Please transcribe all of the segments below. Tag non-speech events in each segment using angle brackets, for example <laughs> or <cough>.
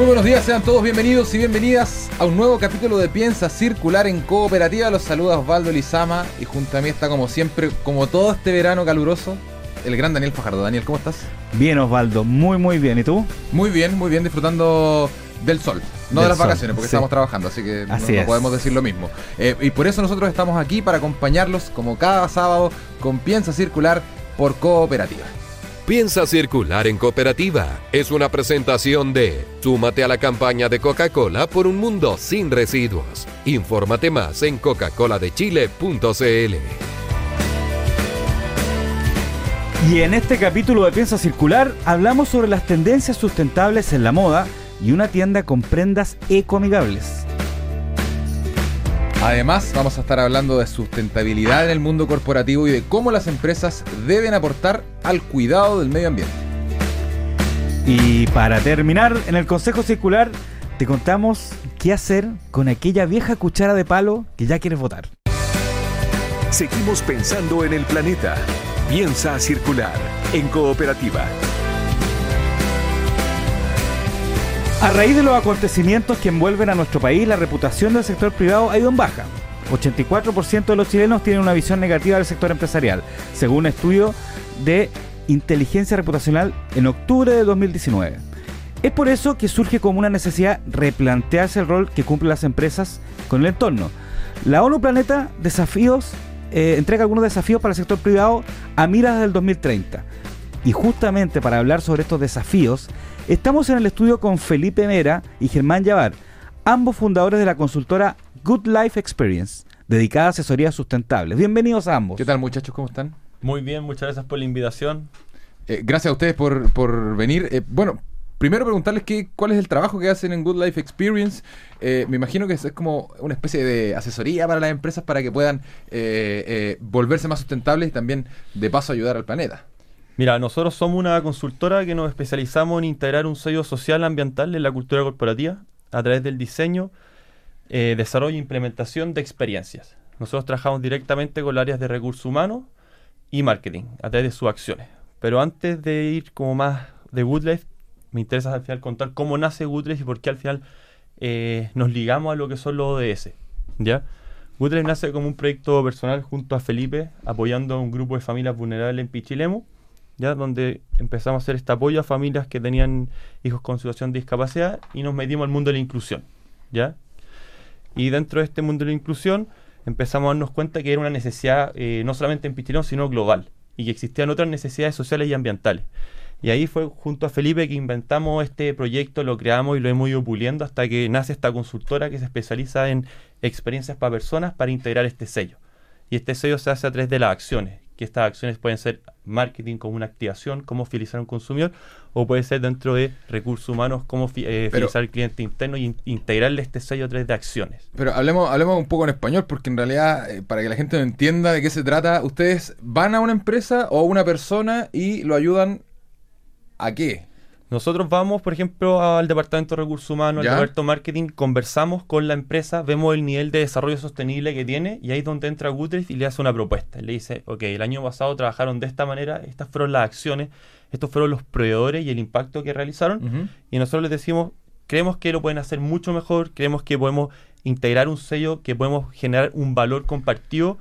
Muy buenos días, sean todos bienvenidos y bienvenidas a un nuevo capítulo de Piensa Circular en Cooperativa. Los saluda Osvaldo Lizama y junto a mí está como siempre, como todo este verano caluroso, el gran Daniel Fajardo. Daniel, ¿cómo estás? Bien, Osvaldo, muy muy bien. ¿Y tú? Muy bien, muy bien, disfrutando del sol, no de las vacaciones, porque estamos trabajando, así que no, podemos decir lo mismo. Eh, y por eso nosotros estamos aquí para acompañarlos como cada sábado con Piensa Circular por Cooperativa. Piensa circular en cooperativa. Es una presentación de Súmate a la campaña de Coca-Cola por un mundo sin residuos. Infórmate más en coca-coladechile.cl. Y en este capítulo de Piensa Circular hablamos sobre las tendencias sustentables en la moda y una tienda con prendas ecoamigables. Además, vamos a estar hablando de sustentabilidad en el mundo corporativo y de cómo las empresas deben aportar al cuidado del medio ambiente. Y para terminar, en el Consejo Circular te contamos qué hacer con aquella vieja cuchara de palo que ya quieres votar. Seguimos pensando en el planeta. Piensa circular en cooperativa. A raíz de los acontecimientos que envuelven a nuestro país, la reputación del sector privado ha ido en baja. 84% de los chilenos tienen una visión negativa del sector empresarial, según un estudio de inteligencia reputacional en octubre de 2019. Es por eso que surge como una necesidad replantearse el rol que cumplen las empresas con el entorno. La ONU Planeta Desafíos eh, entrega algunos desafíos para el sector privado a miras del 2030. Y justamente para hablar sobre estos desafíos, estamos en el estudio con Felipe Mera y Germán Yavar, ambos fundadores de la consultora Good Life Experience, dedicada a asesorías sustentables. Bienvenidos a ambos. ¿Qué tal muchachos? ¿Cómo están? Muy bien, muchas gracias por la invitación. Eh, gracias a ustedes por, venir. Eh, bueno, primero preguntarles qué, cuál es el trabajo que hacen en Good Life Experience. Eh, me imagino que es, como una especie de asesoría para las empresas para que puedan volverse más sustentables y también de paso ayudar al planeta. Mira, nosotros somos una consultora que nos especializamos en integrar un sello social ambiental en la cultura corporativa a través del diseño, eh, desarrollo e implementación de experiencias. Nosotros trabajamos directamente con las áreas de recursos humanos y marketing a través de sus acciones. Pero antes de ir como más de Woodlife, me interesa al final contar cómo nace Woodlife y por qué al final eh, nos ligamos a lo que son los ODS. ¿ya? Woodlife nace como un proyecto personal junto a Felipe, apoyando a un grupo de familias vulnerables en Pichilemu ¿ya? donde empezamos a hacer este apoyo a familias que tenían hijos con situación de discapacidad y nos metimos al mundo de la inclusión. ¿ya? Y dentro de este mundo de la inclusión empezamos a darnos cuenta que era una necesidad eh, no solamente en Pichilemu, sino global, y que existían otras necesidades sociales y ambientales. Y ahí fue junto a Felipe que inventamos este proyecto, lo creamos y lo hemos ido puliendo hasta que nace esta consultora que se especializa en experiencias para personas para integrar este sello. Y este sello se hace a través de las acciones, que estas acciones pueden ser marketing como una activación, cómo fidelizar a un consumidor, o puede ser dentro de recursos humanos, cómo eh, fidelizar al cliente interno y integrarle este sello a través de acciones. Pero hablemos, hablemos un poco en español, porque en realidad, eh, para que la gente entienda de qué se trata, ustedes van a una empresa o a una persona y lo ayudan a qué? Nosotros vamos, por ejemplo, al departamento de recursos humanos, al departamento de marketing, conversamos con la empresa, vemos el nivel de desarrollo sostenible que tiene y ahí es donde entra Goodreads y le hace una propuesta. Le dice, ok, el año pasado trabajaron de esta manera, estas fueron las acciones, estos fueron los proveedores y el impacto que realizaron y nosotros les decimos, creemos que lo pueden hacer mucho mejor, creemos que podemos integrar un sello, que podemos generar un valor compartido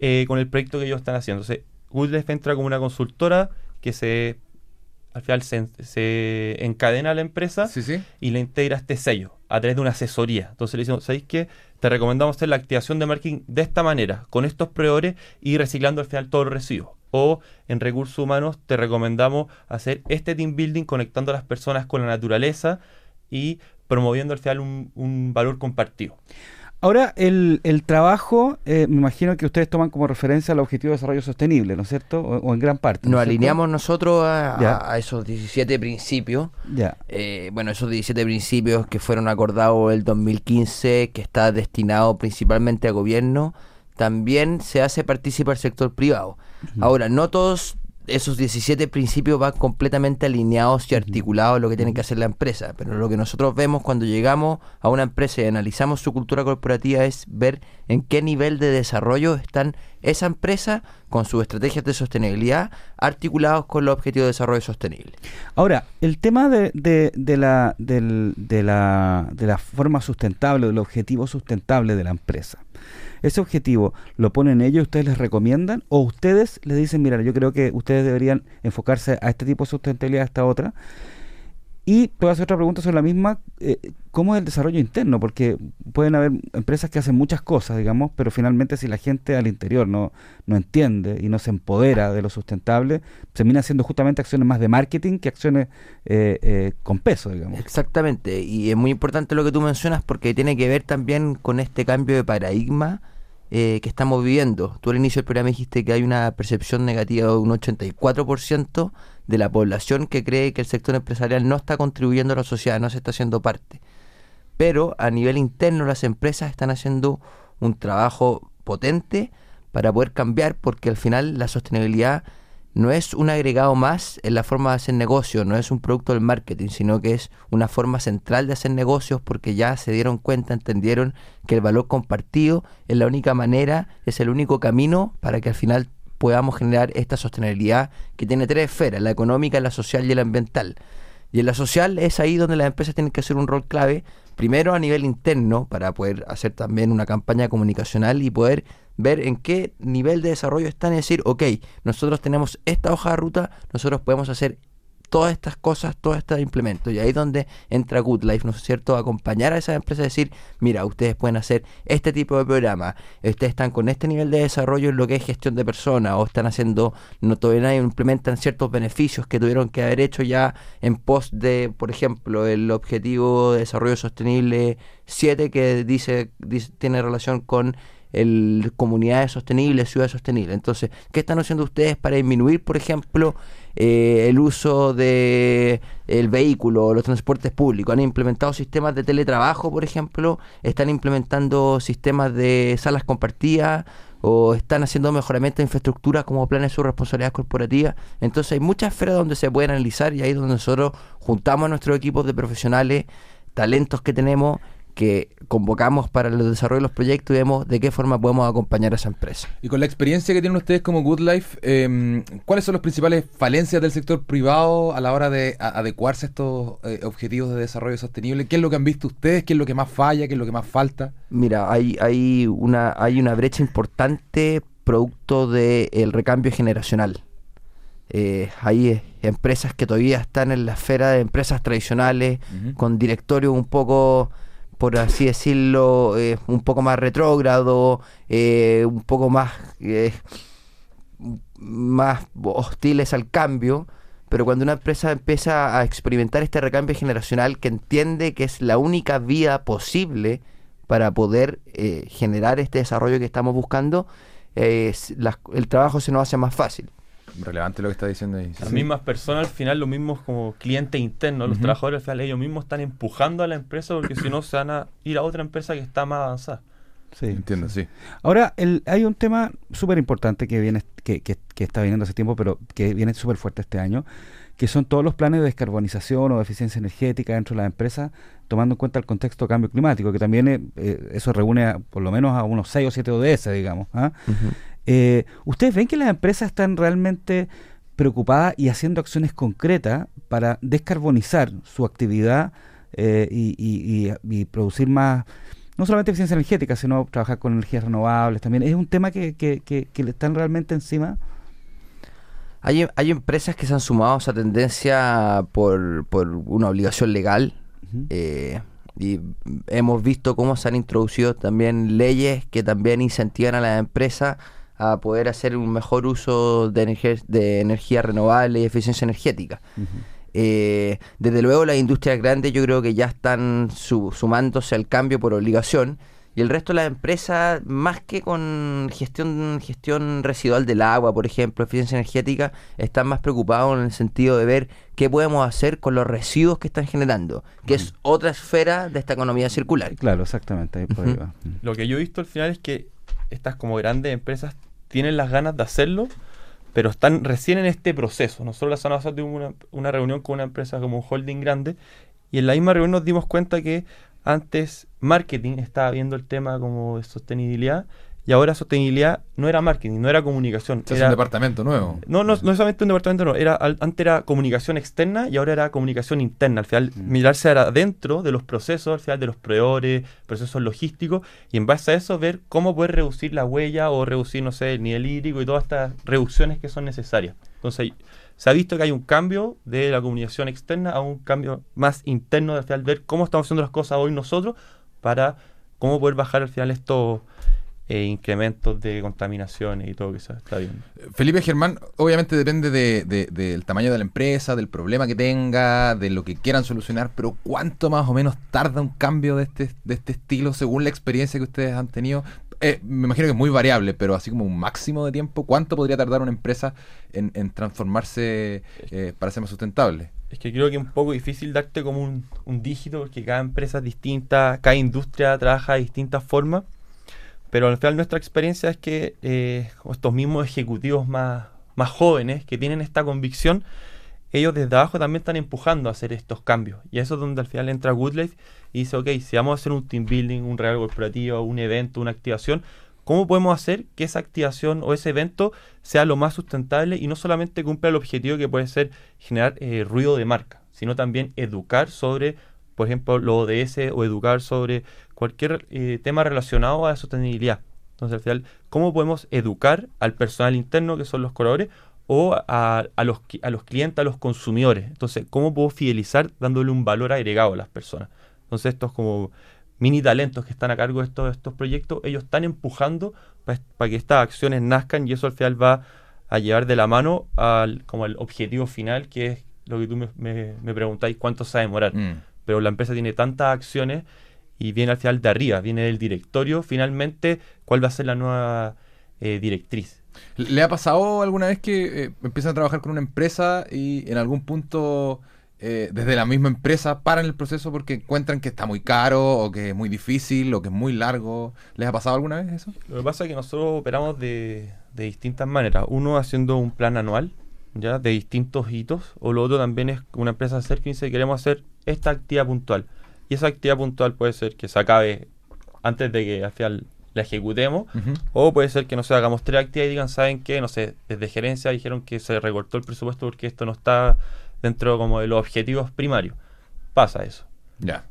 eh, con el proyecto que ellos están haciendo. Entonces, Goodreads entra como una consultora que se al final se, encadena a la empresa y le integra este sello a través de una asesoría. Entonces le decimos, ¿sabéis qué? Te recomendamos hacer la activación de marketing de esta manera, con estos proveedores y reciclando al final todos los residuos. O en recursos humanos te recomendamos hacer este team building conectando a las personas con la naturaleza y promoviendo al final un valor compartido. Ahora, el, el trabajo, eh, me imagino que ustedes toman como referencia al Objetivo de Desarrollo Sostenible, ¿no es cierto? O, en gran parte. Nos alineamos nosotros a, esos 17 principios. Ya. Eh, bueno, esos 17 principios que fueron acordados el 2015, que está destinado principalmente a gobierno, también se hace participar el sector privado. Ahora, no todos esos 17 principios van completamente alineados y articulados a lo que tiene que hacer la empresa. Pero lo que nosotros vemos cuando llegamos a una empresa y analizamos su cultura corporativa es ver en qué nivel de desarrollo están esa empresa con sus estrategias de sostenibilidad articulados con los objetivos de desarrollo sostenible. Ahora, el tema de, de, la, de, la, de la forma sustentable, del objetivo sustentable de la empresa ese objetivo lo ponen ellos, ustedes les recomiendan o ustedes les dicen, mira, yo creo que ustedes deberían enfocarse a este tipo de sustentabilidad, a esta otra. Y a hacer otra pregunta sobre la misma, eh, ¿cómo es el desarrollo interno? Porque pueden haber empresas que hacen muchas cosas, digamos, pero finalmente si la gente al interior no, no entiende y no se empodera de lo sustentable, termina haciendo justamente acciones más de marketing que acciones eh, eh, con peso, digamos. Exactamente, y es muy importante lo que tú mencionas porque tiene que ver también con este cambio de paradigma que estamos viviendo. Tú al inicio del programa dijiste que hay una percepción negativa de un 84% de la población que cree que el sector empresarial no está contribuyendo a la sociedad, no se está haciendo parte. Pero a nivel interno las empresas están haciendo un trabajo potente para poder cambiar porque al final la sostenibilidad no es un agregado más en la forma de hacer negocios, no es un producto del marketing, sino que es una forma central de hacer negocios porque ya se dieron cuenta, entendieron que el valor compartido es la única manera, es el único camino para que al final podamos generar esta sostenibilidad que tiene tres esferas, la económica, la social y la ambiental. Y en la social es ahí donde las empresas tienen que hacer un rol clave, primero a nivel interno, para poder hacer también una campaña comunicacional y poder ver en qué nivel de desarrollo están y decir, ok, nosotros tenemos esta hoja de ruta, nosotros podemos hacer todas estas cosas, todos estos implementos. Y ahí es donde entra Good Life, ¿no es cierto? Acompañar a esas empresas y decir, mira, ustedes pueden hacer este tipo de programa, ustedes están con este nivel de desarrollo en lo que es gestión de personas, o están haciendo, no todavía implementan ciertos beneficios que tuvieron que haber hecho ya en pos de, por ejemplo, el objetivo de desarrollo sostenible 7 que dice, dice tiene relación con el comunidades sostenibles, ciudades sostenibles. Entonces, ¿qué están haciendo ustedes para disminuir, por ejemplo, eh, el uso de el vehículo, los transportes públicos. Han implementado sistemas de teletrabajo, por ejemplo, están implementando sistemas de salas compartidas o están haciendo mejoramiento de infraestructura como planes de su responsabilidad corporativa. Entonces hay muchas esferas donde se pueden analizar y ahí es donde nosotros juntamos a nuestros equipos de profesionales, talentos que tenemos que convocamos para el desarrollo de los proyectos y vemos de qué forma podemos acompañar a esa empresa. Y con la experiencia que tienen ustedes como Good Life, em, ¿cuáles son las principales falencias del sector privado a la hora de adecuarse a estos eh, objetivos de desarrollo sostenible? ¿Qué es lo que han visto ustedes? ¿Qué es lo que más falla? ¿Qué es lo que más falta? Mira, hay, hay, una, hay una brecha importante producto del recambio generacional. Eh, hay empresas que todavía están en la esfera de empresas tradicionales, con directorios un poco por así decirlo, eh, un poco más retrógrado, eh, un poco más, eh, más hostiles al cambio. Pero cuando una empresa empieza a experimentar este recambio generacional que entiende que es la única vía posible para poder generar este desarrollo que estamos buscando, el trabajo se nos hace más fácil relevante lo que está diciendo ahí. Las mismas personas al final, los mismos como clientes internos, los trabajadores al final ellos mismos están empujando a la empresa porque si no se van a ir a otra empresa que está más avanzada. Sí, entiendo, sí. Ahora, el, hay un tema súper importante que viene, que, que, está viniendo hace tiempo, pero que viene súper fuerte este año, que son todos los planes de descarbonización o de eficiencia energética dentro de las empresas, tomando en cuenta el contexto de cambio climático, que también eh, eso reúne por lo menos a unos 6 o 7 ODS, digamos. ¿ah? Eh, ¿Ustedes ven que las empresas están realmente preocupadas y haciendo acciones concretas para descarbonizar su actividad eh, y, producir más, no solamente eficiencia energética, sino trabajar con energías renovables también? ¿Es un tema que, le están realmente encima? Hay, hay, empresas que se han sumado a esa tendencia por, por una obligación legal. Eh, y hemos visto cómo se han introducido también leyes que también incentivan a las empresas a poder hacer un mejor uso de, energía, de energía renovable y eficiencia energética. Eh, desde luego las industrias grandes yo creo que ya están sumándose al cambio por obligación y el resto de las empresas, más que con gestión, gestión residual del agua, por ejemplo, eficiencia energética, están más preocupados en el sentido de ver qué podemos hacer con los residuos que están generando, que es otra esfera de esta economía circular. Claro, exactamente. Lo que yo he visto al final es que estas como grandes empresas tienen las ganas de hacerlo, pero están recién en este proceso. Nosotros la semana pasada tuvimos una, una reunión con una empresa como un holding grande y en la misma reunión nos dimos cuenta que antes marketing estaba viendo el tema como de sostenibilidad y ahora sostenibilidad no era marketing, no era comunicación. Era, un departamento nuevo. no, no, no solamente un departamento, no. Era, al- antes era comunicación externa y ahora era comunicación interna. Al final, Mm. mirarse adentro de los procesos, al final de los proveedores, procesos logísticos, y en base a eso ver cómo poder reducir la huella o reducir, no sé, el nivel hídrico y todas estas reducciones que son necesarias. Entonces, se ha visto que hay un cambio de la comunicación externa a un cambio más interno, al final ver cómo estamos haciendo las cosas hoy nosotros para cómo poder bajar al final estos eh, incrementos de contaminaciones y todo que se está viendo. Felipe Germán, obviamente depende de- de- del tamaño de la empresa, del problema que tenga, de lo que quieran solucionar, pero ¿cuánto más o menos tarda un cambio de este, de este estilo según la experiencia que ustedes han tenido? Eh, me imagino que es muy variable, pero así como un máximo de tiempo, ¿cuánto podría tardar una empresa en, en transformarse eh, para ser más sustentable? Es que creo que es un poco difícil darte como un, un dígito porque cada empresa es distinta, cada industria trabaja de distintas formas, pero al final nuestra experiencia es que eh, estos mismos ejecutivos más, más jóvenes que tienen esta convicción, ellos desde abajo también están empujando a hacer estos cambios. Y eso es donde al final entra Goodlife y dice, ok, si vamos a hacer un team building, un regalo corporativo, un evento, una activación, ¿cómo podemos hacer que esa activación o ese evento sea lo más sustentable y no solamente cumpla el objetivo que puede ser generar eh, ruido de marca, sino también educar sobre, por ejemplo, lo ODS o educar sobre cualquier eh, tema relacionado a la sostenibilidad? Entonces, al final, ¿cómo podemos educar al personal interno, que son los colaboradores, o a, a los, a los clientes, a los consumidores? Entonces, ¿cómo puedo fidelizar dándole un valor agregado a las personas? Entonces, estos como mini talentos que están a cargo de estos, estos proyectos, ellos están empujando para que estas acciones nazcan y eso al final va a llevar de la mano al como al objetivo final, que es lo que tú me, me, me preguntáis, cuánto se va a demorar. Mm. Pero la empresa tiene tantas acciones y viene al final de arriba, viene del directorio, finalmente, cuál va a ser la nueva eh, directriz. ¿Le ha pasado alguna vez que eh, empiezan a trabajar con una empresa y en algún punto eh, desde la misma empresa paran el proceso porque encuentran que está muy caro o que es muy difícil o que es muy largo? ¿Les ha pasado alguna vez eso? Lo que pasa es que nosotros operamos de, de distintas maneras. Uno haciendo un plan anual, ya de distintos hitos, o lo otro también es una empresa acerca y dice queremos hacer esta actividad puntual. Y esa actividad puntual puede ser que se acabe antes de que al final la ejecutemos, o puede ser que no sé, hagamos tres actividades y digan, ¿saben qué? No sé, desde gerencia dijeron que se recortó el presupuesto porque esto no está dentro como de los objetivos primarios. Pasa eso. Ya.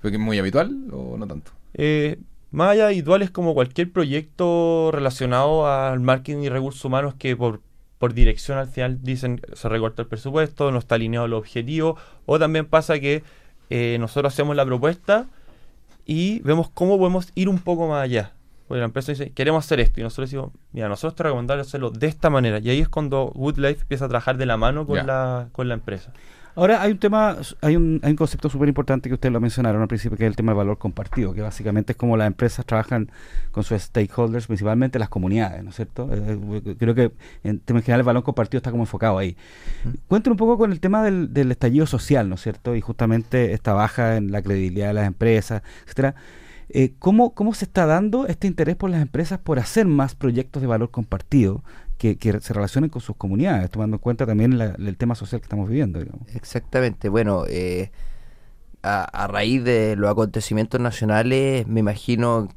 ¿Fue que es muy habitual o no tanto? Eh, más allá de habitual es como cualquier proyecto relacionado al marketing y recursos humanos que por, por dirección al final dicen se recorta el presupuesto, no está alineado al objetivo, o también pasa que eh, nosotros hacemos la propuesta y vemos cómo podemos ir un poco más allá. Porque la empresa dice, queremos hacer esto, y nosotros decimos, mira, nosotros te recomendamos hacerlo de esta manera. Y ahí es cuando Woodlife empieza a trabajar de la mano con, la, con la empresa. Ahora hay un tema, hay un, hay un concepto súper importante que ustedes lo mencionaron al principio, que es el tema del valor compartido, que básicamente es como las empresas trabajan con sus stakeholders, principalmente las comunidades, ¿no es cierto? Eh, eh, creo que en términos generales el valor compartido está como enfocado ahí. Cuéntanos un poco con el tema del, del estallido social, ¿no es cierto? Y justamente esta baja en la credibilidad de las empresas, etcétera. Eh, ¿cómo, ¿Cómo se está dando este interés por las empresas por hacer más proyectos de valor compartido que, se relacionen con sus comunidades, tomando en cuenta también el tema social que estamos viviendo? Exactamente, bueno, eh, a, a raíz de los acontecimientos nacionales, me imagino,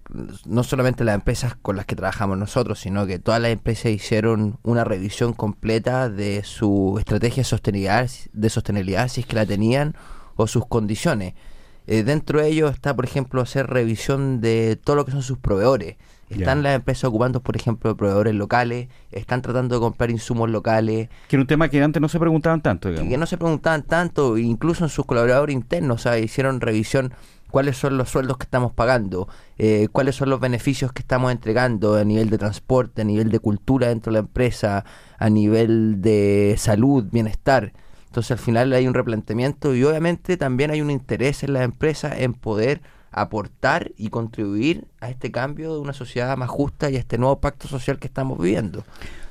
no solamente las empresas con las que trabajamos nosotros, sino que todas las empresas hicieron una revisión completa de su estrategia de sostenibilidad, de sostenibilidad si es que la tenían, o sus condiciones. Eh, dentro de ello está, por ejemplo, hacer revisión de todo lo que son sus proveedores. Están Ya. las empresas ocupando, por ejemplo, proveedores locales, están tratando de comprar insumos locales, Que era un tema que antes no se preguntaban tanto, digamos. que no se preguntaban tanto, incluso en sus colaboradores internos, o sea, hicieron revisión cuáles son los sueldos que estamos pagando, eh, cuáles son los beneficios que estamos entregando a nivel de transporte, a nivel de cultura dentro de la empresa, a nivel de salud, bienestar. Entonces al final hay un replanteamiento y obviamente también hay un interés en las empresas en poder aportar y contribuir a este cambio de una sociedad más justa y a este nuevo pacto social que estamos viviendo.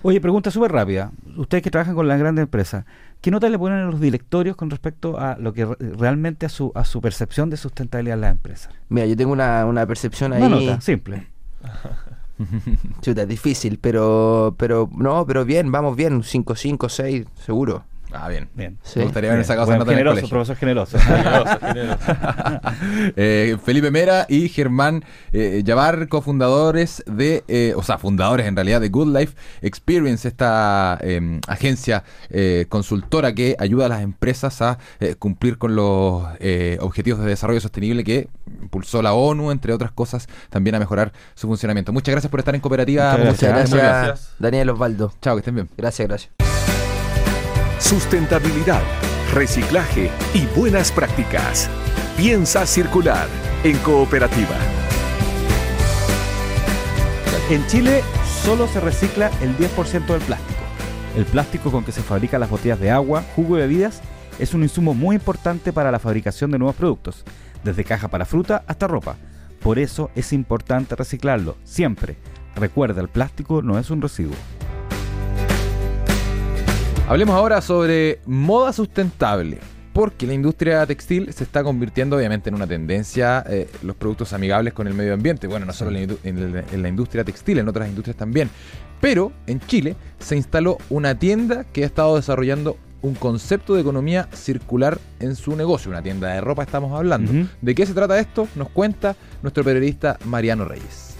Oye, pregunta súper rápida. Ustedes que trabajan con las grandes empresas, ¿qué nota le ponen a los directorios con respecto a lo que re- realmente a su, a su percepción de sustentabilidad en las empresas? Mira, yo tengo una, una percepción ahí. Una nota, simple. <laughs> Chuta, es difícil, pero, pero no, pero bien, vamos bien, 5, 5, 6, seguro. Ah, bien. Bien. Sí. Me gustaría haber sacado esa nota en el generoso, colegio. profesor generoso. <laughs> Generoso, generoso. <laughs> Eh, Felipe Mera y Germán eh, Yavar, cofundadores de, eh, o sea, fundadores en realidad de Good Life Experience, esta eh, agencia eh, consultora que ayuda a las empresas a eh, cumplir con los eh, objetivos de desarrollo sostenible que impulsó la ONU, entre otras cosas, también a mejorar su funcionamiento. Muchas gracias por estar en cooperativa. Muchas Muchas gracias. gracias, Muchas gracias. Daniel Osvaldo. Chao, que estén bien. Gracias, gracias. Sustentabilidad, reciclaje y buenas prácticas. Piensa circular en cooperativa. En Chile solo se recicla el 10% del plástico. El plástico con que se fabrican las botellas de agua, jugo y bebidas es un insumo muy importante para la fabricación de nuevos productos, desde caja para fruta hasta ropa. Por eso es importante reciclarlo, siempre. Recuerda, el plástico no es un residuo. Hablemos ahora sobre moda sustentable. Porque la industria textil se está convirtiendo obviamente en una tendencia, eh, los productos amigables con el medio ambiente. Bueno, no solo en la, industria textil, en otras industrias también. Pero en Chile se instaló una tienda que ha estado desarrollando un concepto de economía circular en su negocio. Una tienda de ropa estamos hablando. ¿De qué se trata esto? Nos cuenta nuestro periodista Mariano Reyes.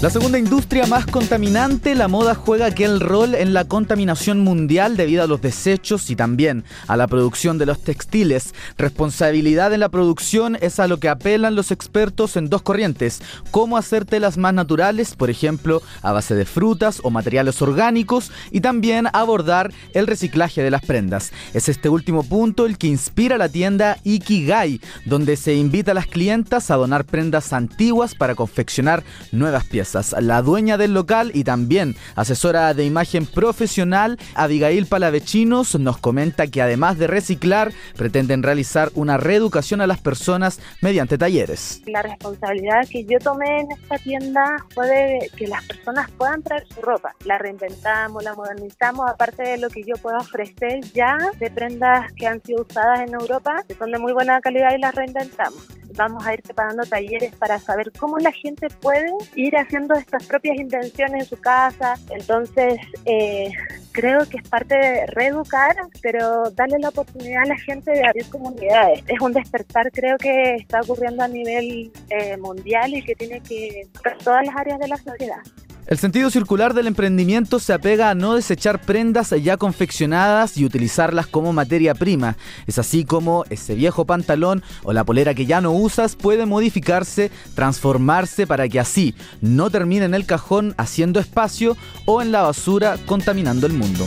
La segunda industria más contaminante, la moda juega aquel rol en la contaminación mundial debido a los desechos y también a la producción de los textiles. Responsabilidad en la producción es a lo que apelan los expertos en dos corrientes, cómo hacer telas más naturales, por ejemplo, a base de frutas o materiales orgánicos, y también abordar el reciclaje de las prendas. Es este último punto el que inspira la tienda Ikigai, donde se invita a las clientas a donar prendas antiguas para confeccionar nuevas piezas. La dueña del local y también asesora de imagen profesional, Abigail Palavechinos, nos comenta que además de reciclar, pretenden realizar una reeducación a las personas mediante talleres. La responsabilidad que yo tomé en esta tienda fue de que las personas puedan traer su ropa. La reinventamos, la modernizamos, aparte de lo que yo puedo ofrecer ya de prendas que han sido usadas en Europa, que son de muy buena calidad y las reinventamos. Vamos a ir preparando talleres para saber cómo la gente puede ir haciendo estas propias invenciones en su casa. Entonces, eh, creo que es parte de reeducar, pero darle la oportunidad a la gente de abrir comunidades. Es un despertar, creo que está ocurriendo a nivel eh, mundial y que tiene que tocar todas las áreas de la sociedad. El sentido circular del emprendimiento se apega a no desechar prendas ya confeccionadas y utilizarlas como materia prima. Es así como ese viejo pantalón o la polera que ya no usas puede modificarse, transformarse para que así no termine en el cajón haciendo espacio o en la basura contaminando el mundo.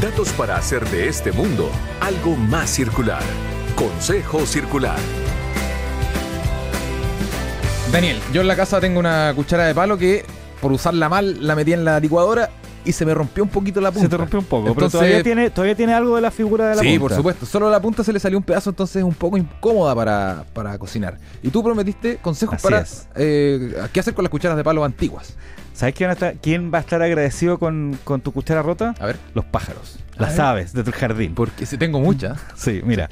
Datos para hacer de este mundo algo más circular. Consejo Circular. Daniel, yo en la casa tengo una cuchara de palo que por usarla mal la metí en la licuadora y se me rompió un poquito la punta. Se te rompió un poco, pero Entonces- todavía tiene, todavía tiene algo de la figura de la Sí, punta. por supuesto. Solo la punta se le salió un pedazo, entonces es un poco incómoda para, para cocinar. Y tú prometiste consejos Así para es. eh, qué hacer con las cucharas de palo antiguas. ¿Sabes quién, va a estar- quién va a estar agradecido con, con tu cuchara rota? A ver, Los pájaros, A las ver. aves de tu jardín. porque si tengo muchas. Sí, mira.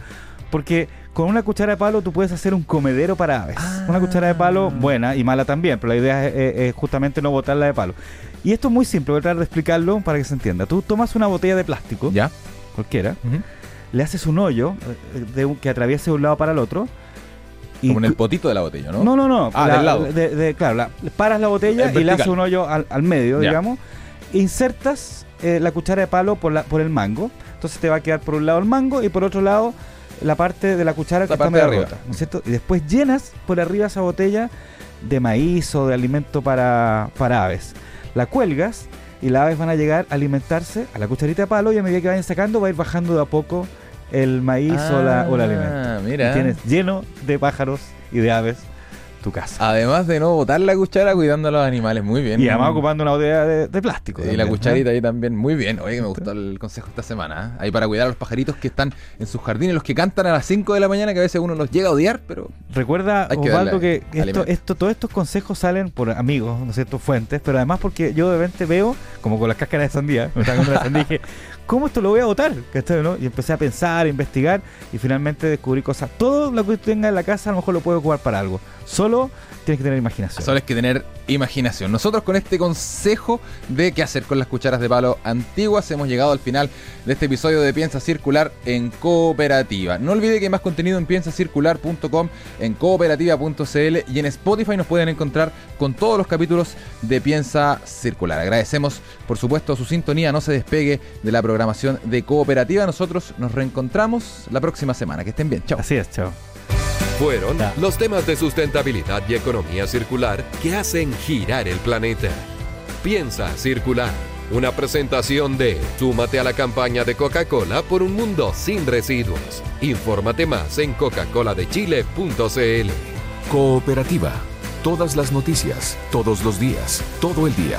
Porque con una cuchara de palo tú puedes hacer un comedero para aves. Una cuchara de palo buena y mala también, pero la idea es, es- es justamente no botarla de palo. Y esto es muy simple, voy a tratar de explicarlo para que se entienda. Tú tomas una botella de plástico, ¿Ya? cualquiera, le haces un hoyo eh, de un- que atraviese de un lado para el otro. Y Como en el potito de la botella, ¿no? no, no, no. Ah, la- del lado. de- de- claro, la- paras la botella y le haces un hoyo al, al medio, Ya. digamos. Insertas eh, la cuchara de palo por, la, por el mango. Entonces te va a quedar por un lado el mango y por otro lado la parte de la cuchara que La está medio rota, ¿no es cierto? Y después llenas por arriba esa botella de maíz o de alimento para, para aves. La cuelgas y las aves van a llegar a alimentarse a la cucharita de palo y a medida que vayan sacando va a ir bajando de a poco el maíz o, la, o el alimento. Ah, Y mira. tienes lleno de pájaros y de aves tu casa. Además de no botar la cuchara cuidando a los animales, muy bien. Y además ocupando una botella de, de plástico. Y la también, cucharita ¿eh? ahí también, muy bien. Oye, me gustó el consejo esta semana. ¿eh? Ahí para cuidar a los pajaritos que están en sus jardines, los que cantan a las 5 de la mañana, que a veces uno los llega a odiar, pero Recuerda, que Osvaldo, que esto, esto, todos estos consejos salen por amigos, ¿no es cierto? Fuentes, pero además porque yo de repente veo, como con las cáscaras de sandía, me la sandía, dije, ¿cómo esto lo voy a votar? ¿Cachai, no? Y empecé a pensar, a investigar y finalmente descubrí cosas. Todo lo que tenga en la casa a lo mejor lo puedo ocupar para algo. Solo tienes que tener imaginación. Solo hay que tener imaginación. Nosotros con este consejo de qué hacer con las cucharas de palo antiguas hemos llegado al final de este episodio de Piensa Circular en Cooperativa. No olvide que hay más contenido en piensacircular.com, en cooperativa.cl y en Spotify nos pueden encontrar con todos los capítulos de Piensa Circular. Agradecemos por supuesto su sintonía, no se despegue de la programación de Cooperativa. Nosotros nos reencontramos la próxima semana. Que estén bien. Chao. Así es, chao. Fueron los temas de sustentabilidad y economía circular que hacen girar el planeta. Piensa circular. Una presentación de Súmate a la campaña de Coca-Cola por un mundo sin residuos. Infórmate más en coca-coladechile.cl. Cooperativa. Todas las noticias, todos los días, todo el día.